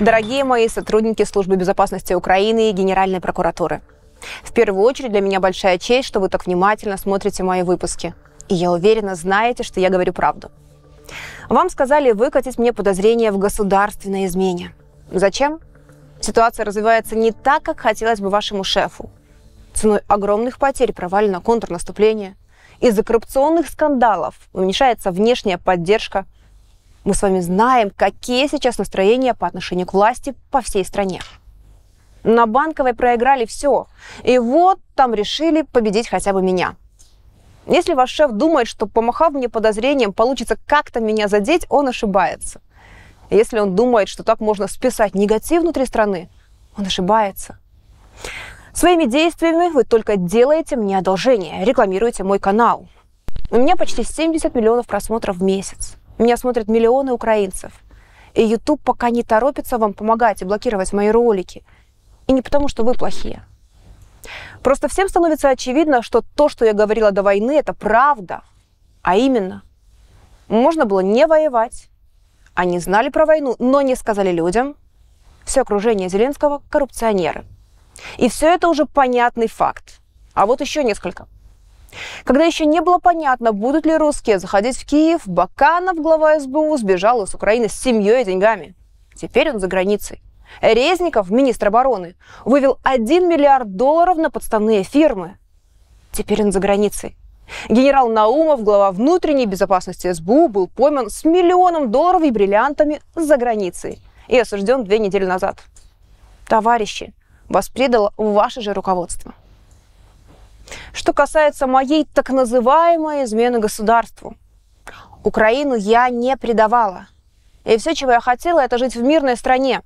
Дорогие мои сотрудники Службы безопасности Украины и Генеральной прокуратуры. В первую очередь для меня большая честь, что вы так внимательно смотрите мои выпуски. И я уверена, знаете, что я говорю правду. Вам сказали выкатить мне подозрение в государственной измене. Зачем? Ситуация развивается не так, как хотелось бы вашему шефу. Ценой огромных потерь провалено контрнаступление. Из-за коррупционных скандалов уменьшается внешняя поддержка. Мы с вами знаем, какие сейчас настроения по отношению к власти по всей стране. На Банковой проиграли все. И вот там решили победить хотя бы меня. Если ваш шеф думает, что помахав мне подозрением, получится как-то меня задеть, он ошибается. Если он думает, что так можно списать негатив внутри страны, он ошибается. Своими действиями вы только делаете мне одолжение, рекламируете мой канал. У меня почти 70 миллионов просмотров в месяц. Меня смотрят миллионы украинцев. И YouTube пока не торопится вам помогать и блокировать мои ролики – и не потому, что вы плохие. Просто всем становится очевидно, что то, что я говорила до войны, это правда. А именно, можно было не воевать. Они знали про войну, но не сказали людям. Все окружение Зеленского – коррупционеры. И все это уже понятный факт. А вот еще несколько. Когда еще не было понятно, будут ли русские заходить в Киев, Баканов, глава СБУ, сбежал из Украины с семьей и деньгами. Теперь он за границей. Резников, министр обороны, вывел 1 миллиард долларов на подставные фирмы. Теперь он за границей. Генерал Наумов, глава внутренней безопасности СБУ, был пойман с миллионом долларов и бриллиантами за границей и осужден две недели назад. Товарищи, вас предало ваше же руководство. Что касается моей так называемой измены государству, Украину я не предавала. И все, чего я хотела, это жить в мирной стране,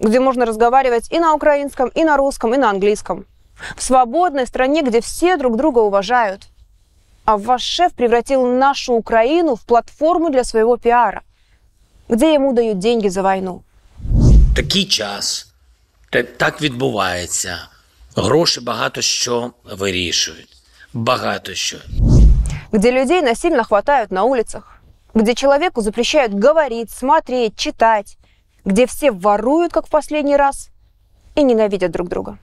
где можно разговаривать и на украинском, и на русском, и на английском. В свободной стране, где все друг друга уважают. А ваш шеф превратил нашу Украину в платформу для своего пиара, где ему дают деньги за войну. Такий час, так відбувається. Гроші багато що вирішують. Багато що. Где людей насильно хватают на улицах, где человеку запрещают говорить, смотреть, читать, где все воруют, как в последний раз, и ненавидят друг друга.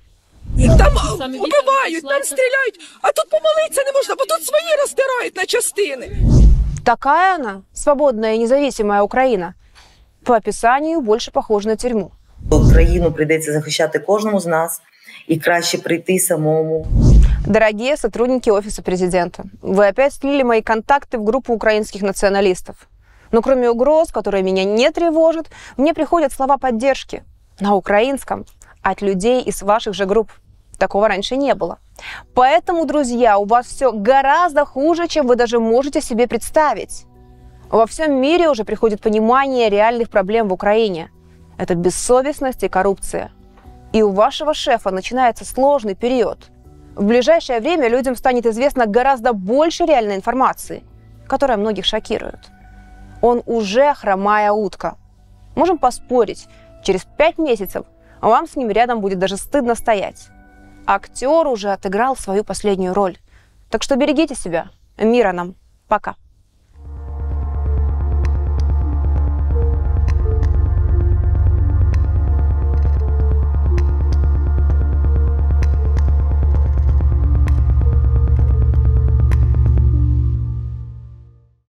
Там убивають, там стріляють, а тут помолитися не можна, бо тут свої розтирають на частини. Такая она, свободная и независимая Украина, по описанию больше похожа на тюрьму. Україну прийдеться захищати кожному з нас, і краще прийти самому. Дорогие сотрудники Офиса президента, вы опять слили мои контакты в группу украинских националистов. Но кроме угроз, которые меня не тревожат, мне приходят слова поддержки на украинском от людей из ваших же групп. Такого раньше не было. Поэтому, друзья, у вас все гораздо хуже, чем вы даже можете себе представить. Во всем мире уже приходит понимание реальных проблем в Украине. Это бессовестность и коррупция. И у вашего шефа начинается сложный период. В ближайшее время людям станет известно гораздо больше реальной информации, которая многих шокирует. Он уже хромая утка. Можем поспорить, через пять месяцев вам с ним рядом будет даже стыдно стоять. Актер уже отыграл свою последнюю роль. Так что берегите себя. Мира нам. Пока.